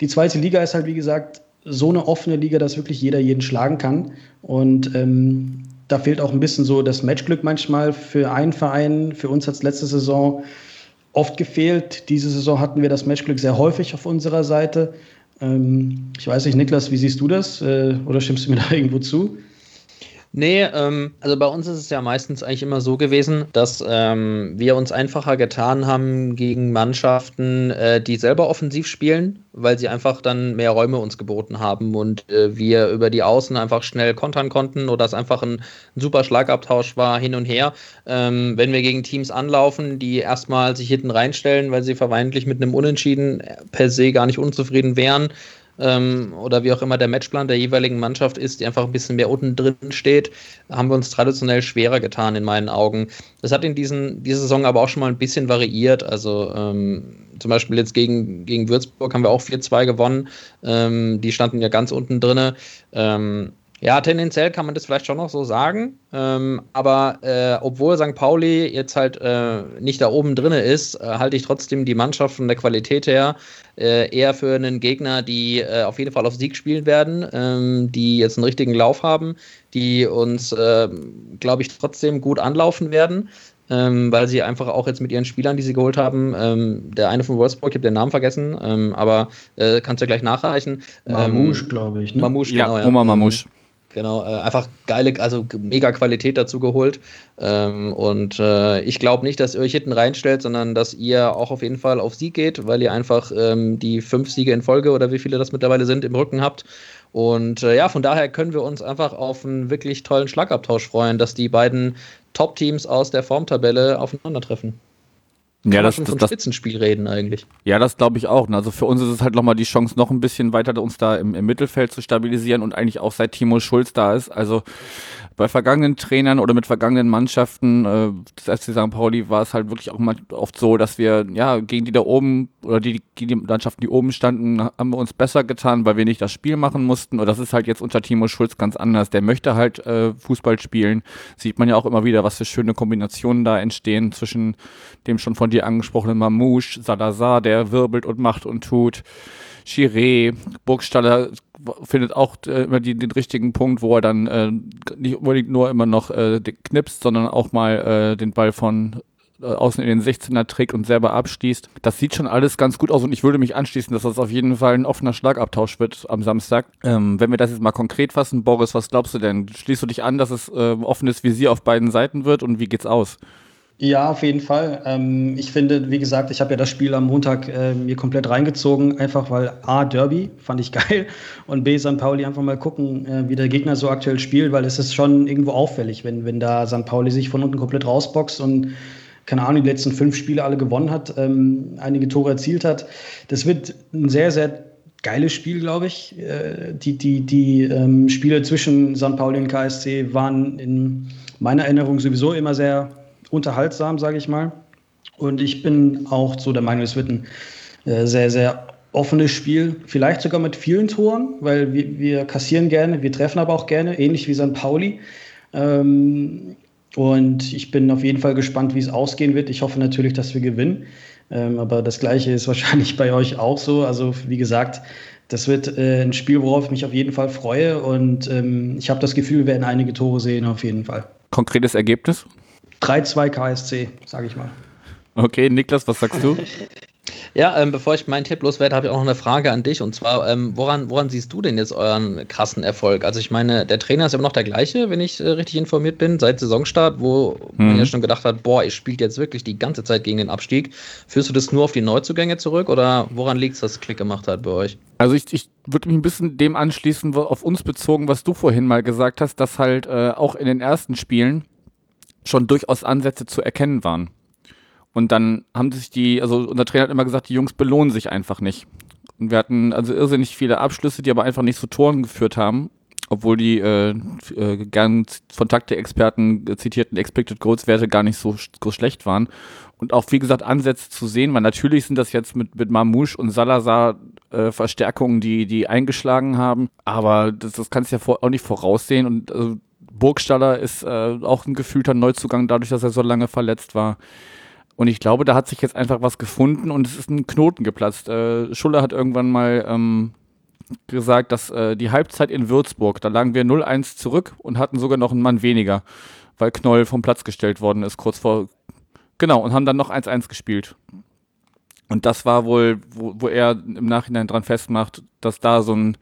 Speaker 3: Die zweite Liga ist halt, wie gesagt, so eine offene Liga, dass wirklich jeder jeden schlagen kann. Und ähm, da fehlt auch ein bisschen so das Matchglück manchmal für einen Verein. Für uns hat es letzte Saison oft gefehlt. Diese Saison hatten wir das Matchglück sehr häufig auf unserer Seite. Ähm, ich weiß nicht, Niklas, wie siehst du das? Äh, oder stimmst du mir da (laughs) irgendwo zu?
Speaker 2: Nee, ähm, also bei uns ist es ja meistens eigentlich immer so gewesen, dass ähm, wir uns einfacher getan haben gegen Mannschaften, äh, die selber offensiv spielen, weil sie einfach dann mehr Räume uns geboten haben und äh, wir über die Außen einfach schnell kontern konnten oder es einfach ein, ein super Schlagabtausch war hin und her. Ähm, wenn wir gegen Teams anlaufen, die erstmal sich hinten reinstellen, weil sie vermeintlich mit einem Unentschieden per se gar nicht unzufrieden wären, ähm, oder wie auch immer der Matchplan der jeweiligen Mannschaft ist, die einfach ein bisschen mehr unten drin steht, haben wir uns traditionell schwerer getan in meinen Augen. Das hat in diesen, dieser Saison aber auch schon mal ein bisschen variiert. Also ähm, zum Beispiel jetzt gegen, gegen Würzburg haben wir auch 4-2 gewonnen. Ähm, die standen ja ganz unten drin. Ähm, ja, tendenziell kann man das vielleicht schon noch so sagen. Ähm, aber äh, obwohl St. Pauli jetzt halt äh, nicht da oben drin ist, äh, halte ich trotzdem die Mannschaft von der Qualität her äh, eher für einen Gegner, die äh, auf jeden Fall auf Sieg spielen werden, ähm, die jetzt einen richtigen Lauf haben, die uns, ähm, glaube ich, trotzdem gut anlaufen werden. Ähm, weil sie einfach auch jetzt mit ihren Spielern, die sie geholt haben, ähm, der eine von Wolfsburg, ich habe den Namen vergessen, ähm, aber äh, kannst du ja gleich nachreichen.
Speaker 3: Mamouche, glaube ich.
Speaker 1: Ne? Mamouche, ja, genau. Ja. Oma Mamouche.
Speaker 2: Genau, äh, einfach geile, also mega Qualität dazu geholt. Ähm, und äh, ich glaube nicht, dass ihr euch hinten reinstellt, sondern dass ihr auch auf jeden Fall auf Sieg geht, weil ihr einfach ähm, die fünf Siege in Folge oder wie viele das mittlerweile sind im Rücken habt. Und äh, ja, von daher können wir uns einfach auf einen wirklich tollen Schlagabtausch freuen, dass die beiden Top-Teams aus der Formtabelle aufeinandertreffen.
Speaker 1: Kann ja, das,
Speaker 2: von
Speaker 1: das,
Speaker 2: Spitzenspiel reden eigentlich.
Speaker 1: Ja, das glaube ich auch. Also für uns ist es halt nochmal die Chance, noch ein bisschen weiter uns da im, im Mittelfeld zu stabilisieren und eigentlich auch seit Timo Schulz da ist. Also bei vergangenen Trainern oder mit vergangenen Mannschaften äh, des FC St. Pauli war es halt wirklich auch mal oft so, dass wir ja gegen die da oben oder die, die, die Mannschaften, die oben standen, haben wir uns besser getan, weil wir nicht das Spiel machen mussten. Und das ist halt jetzt unter Timo Schulz ganz anders. Der möchte halt äh, Fußball spielen. Sieht man ja auch immer wieder, was für schöne Kombinationen da entstehen zwischen dem schon von dir angesprochenen Mamouche, Salazar, der wirbelt und macht und tut. Chiré, Burgstaller findet auch äh, immer die, den richtigen Punkt, wo er dann äh, nicht unbedingt nur immer noch äh, knipst, sondern auch mal äh, den Ball von äh, außen in den 16er trägt und selber abschließt. Das sieht schon alles ganz gut aus und ich würde mich anschließen, dass das auf jeden Fall ein offener Schlagabtausch wird am Samstag. Ähm, wenn wir das jetzt mal konkret fassen, Boris, was glaubst du denn? Schließt du dich an, dass es äh, offenes Visier auf beiden Seiten wird und wie geht's aus?
Speaker 3: Ja, auf jeden Fall. Ähm, ich finde, wie gesagt, ich habe ja das Spiel am Montag äh, mir komplett reingezogen, einfach weil A, Derby fand ich (laughs) geil und B, St. Pauli einfach mal gucken, äh, wie der Gegner so aktuell spielt, weil es ist schon irgendwo auffällig, wenn, wenn da St. Pauli sich von unten komplett rausboxt und keine Ahnung, die letzten fünf Spiele alle gewonnen hat, ähm, einige Tore erzielt hat. Das wird ein sehr, sehr geiles Spiel, glaube ich. Äh, die die, die ähm, Spiele zwischen St. Pauli und KSC waren in meiner Erinnerung sowieso immer sehr unterhaltsam, sage ich mal. Und ich bin auch so der Meinung, es wird ein äh, sehr, sehr offenes Spiel, vielleicht sogar mit vielen Toren, weil wir, wir kassieren gerne, wir treffen aber auch gerne, ähnlich wie St. Pauli. Ähm, und ich bin auf jeden Fall gespannt, wie es ausgehen wird. Ich hoffe natürlich, dass wir gewinnen. Ähm, aber das Gleiche ist (laughs) wahrscheinlich bei euch auch so. Also wie gesagt, das wird äh, ein Spiel, worauf ich mich auf jeden Fall freue. Und ähm, ich habe das Gefühl, wir werden einige Tore sehen, auf jeden Fall.
Speaker 1: Konkretes Ergebnis?
Speaker 3: 3-2 KSC, sage ich mal.
Speaker 1: Okay, Niklas, was sagst du? (laughs)
Speaker 2: Ja, ähm, bevor ich meinen Tipp loswerde, habe ich auch noch eine Frage an dich. Und zwar, ähm, woran, woran siehst du denn jetzt euren krassen Erfolg? Also ich meine, der Trainer ist immer noch der gleiche, wenn ich äh, richtig informiert bin, seit Saisonstart, wo mhm. man ja schon gedacht hat, boah, ihr spielt jetzt wirklich die ganze Zeit gegen den Abstieg. Führst du das nur auf die Neuzugänge zurück oder woran liegt es, dass es Klick gemacht hat bei euch?
Speaker 1: Also ich, ich würde mich ein bisschen dem anschließen, auf uns bezogen, was du vorhin mal gesagt hast, dass halt äh, auch in den ersten Spielen schon durchaus Ansätze zu erkennen waren. Und dann haben sich die, also unser Trainer hat immer gesagt, die Jungs belohnen sich einfach nicht. Und wir hatten also irrsinnig viele Abschlüsse, die aber einfach nicht zu Toren geführt haben, obwohl die äh, äh, gern von Taktik-Experten zitierten Expected Goals-Werte gar nicht so, so schlecht waren. Und auch, wie gesagt, Ansätze zu sehen, weil natürlich sind das jetzt mit, mit Mamouche und Salazar äh, Verstärkungen, die, die eingeschlagen haben, aber das, das kannst du ja vor, auch nicht voraussehen. Und also, Burgstaller ist äh, auch ein gefühlter Neuzugang, dadurch, dass er so lange verletzt war. Und ich glaube, da hat sich jetzt einfach was gefunden und es ist ein Knoten geplatzt. Äh, Schuller hat irgendwann mal ähm, gesagt, dass äh, die Halbzeit in Würzburg, da lagen wir 0-1 zurück und hatten sogar noch einen Mann weniger, weil Knoll vom Platz gestellt worden ist, kurz vor. Genau, und haben dann noch 1-1 gespielt. Und das war wohl, wo, wo er im Nachhinein dran festmacht, dass da so ein,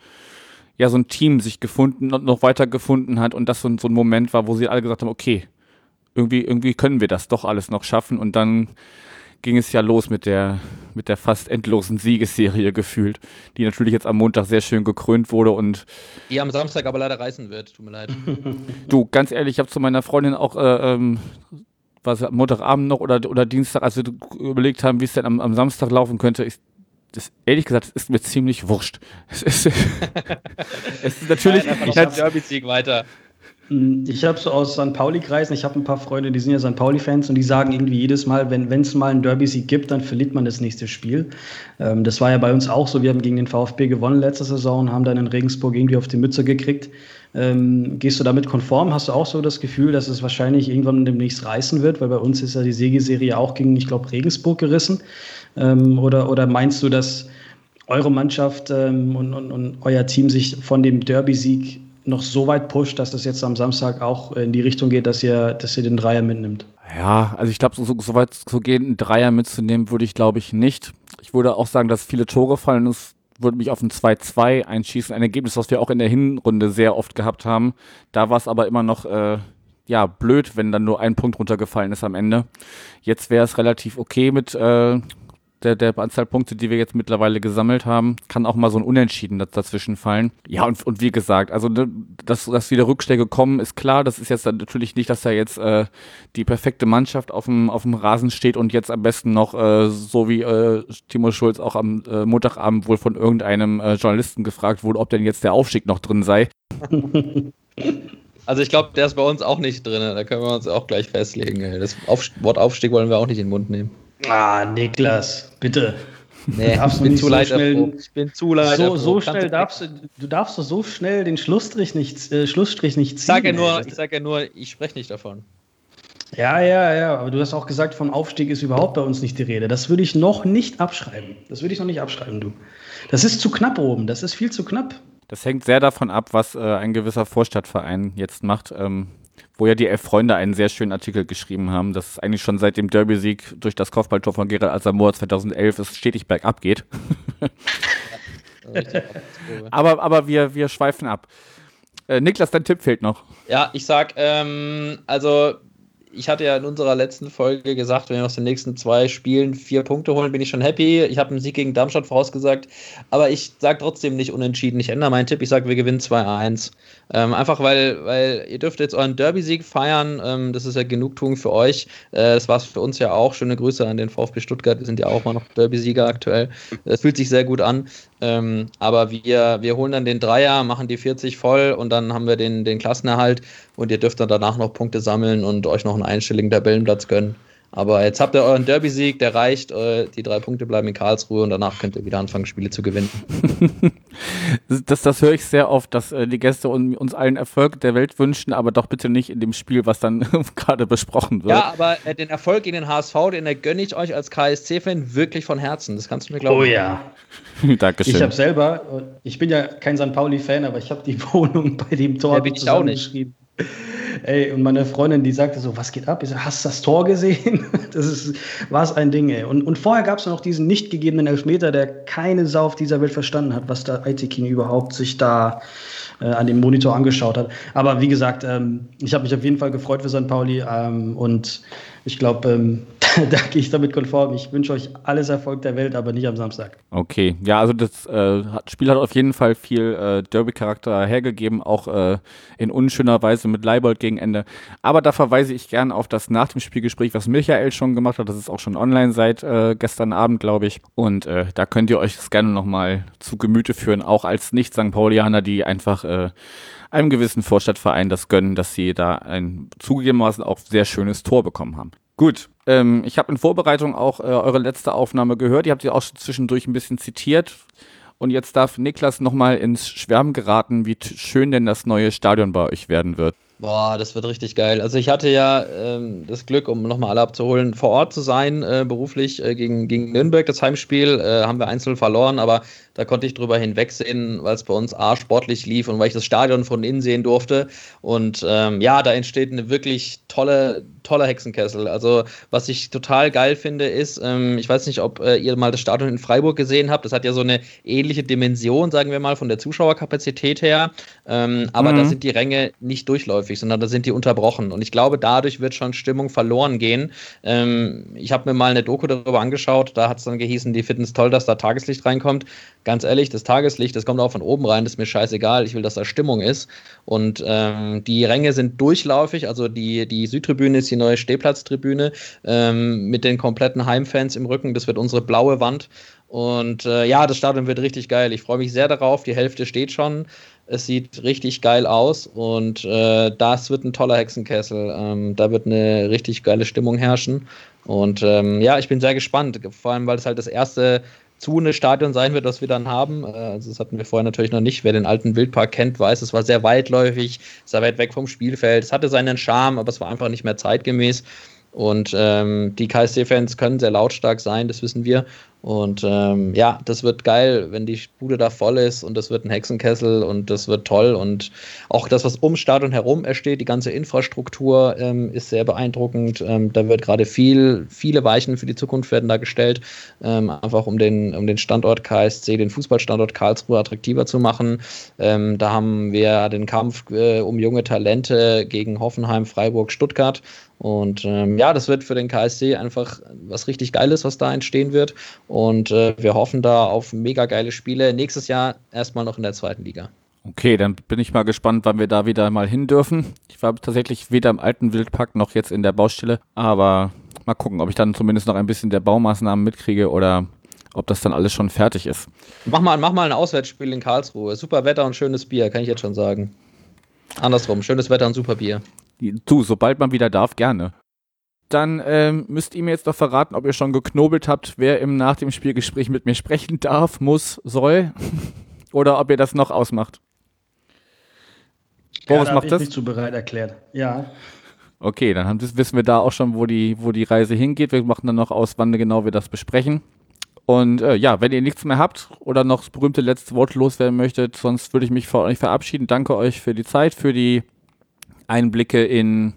Speaker 1: ja, so ein Team sich gefunden und noch weiter gefunden hat und das so, so ein Moment war, wo sie alle gesagt haben, okay, irgendwie, irgendwie können wir das doch alles noch schaffen. Und dann ging es ja los mit der, mit der fast endlosen Siegesserie gefühlt, die natürlich jetzt am Montag sehr schön gekrönt wurde und
Speaker 2: die am Samstag aber leider reißen wird, tut mir leid. (laughs)
Speaker 1: du, ganz ehrlich, ich habe zu meiner Freundin auch äh, ähm, was Montagabend noch oder, oder Dienstag, als wir überlegt haben, wie es denn am, am Samstag laufen könnte, ich, das, ehrlich gesagt, das ist mir ziemlich wurscht. (laughs) Es ist, es ist natürlich.
Speaker 2: Nein, ich habe Derby-Sieg weiter.
Speaker 3: Hm, ich habe so aus St. Pauli-Kreisen, ich habe ein paar Freunde, die sind ja St. Pauli-Fans und die sagen irgendwie jedes Mal, wenn es mal einen Derby-Sieg gibt, dann verliert man das nächste Spiel. Ähm, das war ja bei uns auch so. Wir haben gegen den VfB gewonnen letzte Saison und haben dann in Regensburg irgendwie auf die Mütze gekriegt. Ähm, gehst du damit konform? Hast du auch so das Gefühl, dass es wahrscheinlich irgendwann demnächst reißen wird? Weil bei uns ist ja die Siegeserie auch gegen, ich glaube, Regensburg gerissen. Ähm, oder, oder meinst du, dass eure Mannschaft ähm, und, und, und euer Team sich von dem Derby-Sieg noch so weit pusht, dass das jetzt am Samstag auch in die Richtung geht, dass ihr, dass ihr den Dreier mitnimmt.
Speaker 1: Ja, also ich glaube, so, so weit zu gehen, einen Dreier mitzunehmen, würde ich glaube ich nicht. Ich würde auch sagen, dass viele Tore fallen. Es würde mich auf ein 2-2 einschießen. Ein Ergebnis, was wir auch in der Hinrunde sehr oft gehabt haben. Da war es aber immer noch äh, ja, blöd, wenn dann nur ein Punkt runtergefallen ist am Ende. Jetzt wäre es relativ okay mit äh, der, der Anzahl Punkte, die wir jetzt mittlerweile gesammelt haben, kann auch mal so ein Unentschieden dazwischen fallen. Ja, und, und wie gesagt, also ne, dass, dass wieder Rückschläge kommen, ist klar. Das ist jetzt natürlich nicht, dass da jetzt äh, die perfekte Mannschaft auf dem, auf dem Rasen steht und jetzt am besten noch, äh, so wie äh, Timo Schulz auch am äh, Montagabend wohl von irgendeinem äh, Journalisten gefragt wurde, ob denn jetzt der Aufstieg noch drin sei. (laughs)
Speaker 2: Also ich glaube, der ist bei uns auch nicht drin. Da können wir uns auch gleich festlegen. Das Wort Aufstieg wollen wir auch nicht in den Mund nehmen.
Speaker 3: Ah, Niklas, bitte.
Speaker 2: Nee, ich bin, zu so schnell, ich bin zu leid.
Speaker 3: So, so schnell darfst du, du darfst so schnell den Schlussstrich nicht, äh, Schlussstrich nicht ziehen. Ich
Speaker 2: sage ja nur, ich, sag ja nur, ich spreche nicht davon.
Speaker 3: Ja, ja, ja, aber du hast auch gesagt, von Aufstieg ist überhaupt bei uns nicht die Rede. Das würde ich noch nicht abschreiben. Das würde ich noch nicht abschreiben, du. Das ist zu knapp oben, das ist viel zu knapp.
Speaker 1: Das hängt sehr davon ab, was äh, ein gewisser Vorstadtverein jetzt macht. Ähm, wo ja die Elf Freunde einen sehr schönen Artikel geschrieben haben, dass es eigentlich schon seit dem Derby-Sieg durch das Kopfballtor von Gerald Asamoah 2011 es stetig bergab geht. (laughs) aber aber wir, wir schweifen ab. Äh, Niklas, dein Tipp fehlt noch.
Speaker 2: Ja, ich sag, ähm, also ich hatte ja in unserer letzten Folge gesagt, wenn wir aus den nächsten zwei Spielen vier Punkte holen, bin ich schon happy. Ich habe einen Sieg gegen Darmstadt vorausgesagt, aber ich sage trotzdem nicht unentschieden. Ich ändere meinen Tipp, ich sage, wir gewinnen 2-1. Ähm, einfach weil, weil ihr dürft jetzt euren Derby-Sieg feiern. Ähm, das ist ja Genugtuung für euch. Äh, das war es für uns ja auch. Schöne Grüße an den VfB Stuttgart. Wir sind ja auch mal noch Derby-Sieger aktuell. Es fühlt sich sehr gut an. Ähm, aber wir, wir holen dann den Dreier, machen die 40 voll und dann haben wir den, den Klassenerhalt und ihr dürft dann danach noch Punkte sammeln und euch noch einen einstelligen Tabellenplatz gönnen. Aber jetzt habt ihr euren Derby-Sieg, der reicht. Äh, die drei Punkte bleiben in Karlsruhe und danach könnt ihr wieder anfangen, Spiele zu gewinnen. (laughs)
Speaker 1: das, das höre ich sehr oft, dass äh, die Gäste uns allen Erfolg der Welt wünschen, aber doch bitte nicht in dem Spiel, was dann (laughs) gerade besprochen wird.
Speaker 2: Ja, aber äh, den Erfolg in den HSV, den gönne ich euch als KSC-Fan wirklich von Herzen. Das kannst du mir glauben.
Speaker 3: Oh ja. (laughs)
Speaker 1: Dankeschön.
Speaker 3: Ich habe selber, ich bin ja kein St. Pauli-Fan, aber ich habe die Wohnung bei dem Tor
Speaker 2: ja, bin ich auch nicht.
Speaker 3: Ey, und meine Freundin, die sagte so, was geht ab? Ich so, hast du das Tor gesehen? (laughs) Das ist, war ein Ding, ey. Und, und vorher gab es noch diesen nicht gegebenen Elfmeter, der keine Sau auf dieser Welt verstanden hat, was der Aitekin überhaupt sich da äh, an dem Monitor angeschaut hat. Aber wie gesagt, ähm, ich habe mich auf jeden Fall gefreut für St. Pauli ähm, und ich glaube, ähm, (laughs) da gehe ich damit konform. Ich wünsche euch alles Erfolg der Welt, aber nicht am Samstag.
Speaker 1: Okay, ja, also das äh, Spiel hat auf jeden Fall viel äh, Derby-Charakter hergegeben, auch äh, in unschöner Weise mit Leibold gegen Ende. Aber da verweise ich gern auf das nach dem Spielgespräch, was Michael schon gemacht hat. Das ist auch schon online seit äh, gestern Abend, glaube ich. Und äh, da könnt ihr euch das gerne nochmal zu Gemüte führen, auch als Nicht-St. Paulianer, die einfach äh, einem gewissen Vorstadtverein das gönnen, dass sie da ein zugegebenermaßen auch sehr schönes Tor bekommen haben. Gut, ähm, ich habe in Vorbereitung auch äh, eure letzte Aufnahme gehört. Ihr habt sie auch schon zwischendurch ein bisschen zitiert. Und jetzt darf Niklas nochmal ins Schwärmen geraten, wie schön denn das neue Stadion bei euch werden wird.
Speaker 2: Boah, das wird richtig geil. Also ich hatte ja ähm, das Glück, um nochmal alle abzuholen, vor Ort zu sein, äh, beruflich äh, gegen, gegen Nürnberg. Das Heimspiel äh, haben wir einzeln verloren, aber da konnte ich drüber hinwegsehen, weil es bei uns A sportlich lief und weil ich das Stadion von innen sehen durfte. Und ähm, ja, da entsteht eine wirklich tolle, toller Hexenkessel. Also, was ich total geil finde, ist, ähm, ich weiß nicht, ob äh, ihr mal das Stadion in Freiburg gesehen habt. Das hat ja so eine ähnliche Dimension, sagen wir mal, von der Zuschauerkapazität her. Ähm, aber mhm. da sind die Ränge nicht durchläufig, sondern da sind die unterbrochen. Und ich glaube, dadurch wird schon Stimmung verloren gehen. Ähm, ich habe mir mal eine Doku darüber angeschaut. Da hat es dann gehießen, die finden es toll, dass da Tageslicht reinkommt ganz ehrlich, das Tageslicht, das kommt auch von oben rein, das ist mir scheißegal, ich will, dass da Stimmung ist. Und ähm, die Ränge sind durchlaufig, also die, die Südtribüne ist die neue Stehplatztribüne ähm, mit den kompletten Heimfans im Rücken, das wird unsere blaue Wand. Und äh, ja, das Stadion wird richtig geil. Ich freue mich sehr darauf. Die Hälfte steht schon. Es sieht richtig geil aus und äh, das wird ein toller Hexenkessel. Ähm, da wird eine richtig geile Stimmung herrschen. Und ähm, ja, ich bin sehr gespannt, vor allem weil es halt das erste zu eine Stadion sein wird, das wir dann haben. Äh, also das hatten wir vorher natürlich noch nicht. Wer den alten Wildpark kennt, weiß, es war sehr weitläufig, sehr weit weg vom Spielfeld. Es hatte seinen Charme, aber es war einfach nicht mehr zeitgemäß. Und ähm, die KSC-Fans können sehr lautstark sein, das wissen wir. Und ähm, ja, das wird geil, wenn die Bude da voll ist und das wird ein Hexenkessel und das wird toll. Und auch das, was um Stadion herum entsteht, die ganze Infrastruktur ähm, ist sehr beeindruckend. Ähm, da wird gerade viel, viele Weichen für die Zukunft werden da gestellt, ähm, einfach um den, um den Standort KSC, den Fußballstandort Karlsruhe attraktiver zu machen. Ähm, da haben wir den Kampf äh, um junge Talente gegen Hoffenheim, Freiburg, Stuttgart. Und ähm, ja, das wird für den KSC einfach was richtig Geiles, was da entstehen wird. Und äh, wir hoffen da auf mega geile Spiele. Nächstes Jahr erstmal noch in der zweiten Liga.
Speaker 1: Okay, dann bin ich mal gespannt, wann wir da wieder mal hin dürfen. Ich war tatsächlich weder im alten Wildpark noch jetzt in der Baustelle, aber mal gucken, ob ich dann zumindest noch ein bisschen der Baumaßnahmen mitkriege oder ob das dann alles schon fertig ist.
Speaker 2: Mach mal, mach mal ein Auswärtsspiel in Karlsruhe. Super Wetter und schönes Bier, kann ich jetzt schon sagen. Andersrum, schönes Wetter und super Bier.
Speaker 1: Du, sobald man wieder darf, gerne. Dann ähm, müsst ihr mir jetzt doch verraten, ob ihr schon geknobelt habt, wer im nach dem Spielgespräch mit mir sprechen darf, muss, soll. (laughs) Oder ob ihr das noch ausmacht.
Speaker 3: Boris ja, macht das? Ich zu bereit erklärt. Ja.
Speaker 1: Okay, dann haben, wissen wir da auch schon, wo die, wo die Reise hingeht. Wir machen dann noch aus, wann genau wir das besprechen. Und äh, ja, wenn ihr nichts mehr habt oder noch das berühmte letzte Wort loswerden möchtet, sonst würde ich mich vor euch verabschieden. Danke euch für die Zeit, für die Einblicke in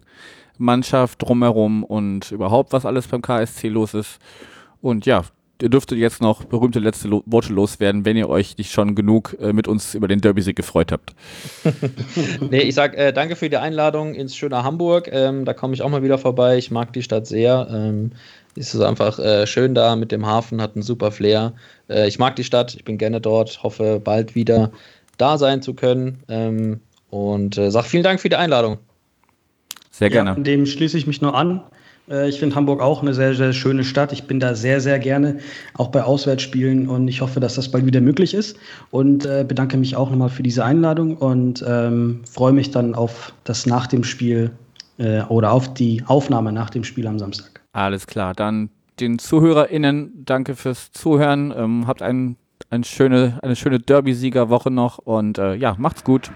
Speaker 1: Mannschaft drumherum und überhaupt, was alles beim KSC los ist. Und ja, ihr dürftet jetzt noch berühmte letzte Lo Worte loswerden, wenn ihr euch nicht schon genug äh, mit uns über den Derby-Sieg gefreut habt. (laughs)
Speaker 2: nee, ich sag äh, danke für die Einladung ins schöne Hamburg. Ähm, da komme ich auch mal wieder vorbei. Ich mag die Stadt sehr. Ähm, ist es einfach äh, schön da mit dem Hafen, hat einen super Flair. Äh, ich mag die Stadt, ich bin gerne dort, hoffe bald wieder da sein zu können. Ähm, und äh, sag vielen Dank für die Einladung.
Speaker 1: Sehr gerne. Ja,
Speaker 3: dem schließe ich mich nur an. Äh, ich finde Hamburg auch eine sehr, sehr schöne Stadt. Ich bin da sehr, sehr gerne, auch bei Auswärtsspielen. Und ich hoffe, dass das bald wieder möglich ist. Und äh, bedanke mich auch nochmal für diese Einladung und ähm, freue mich dann auf das nach dem Spiel äh, oder auf die Aufnahme nach dem Spiel am Samstag.
Speaker 1: Alles klar. Dann den ZuhörerInnen danke fürs Zuhören. Ähm, habt ein, ein schöne, eine schöne Derby-Siegerwoche noch und äh, ja, macht's gut.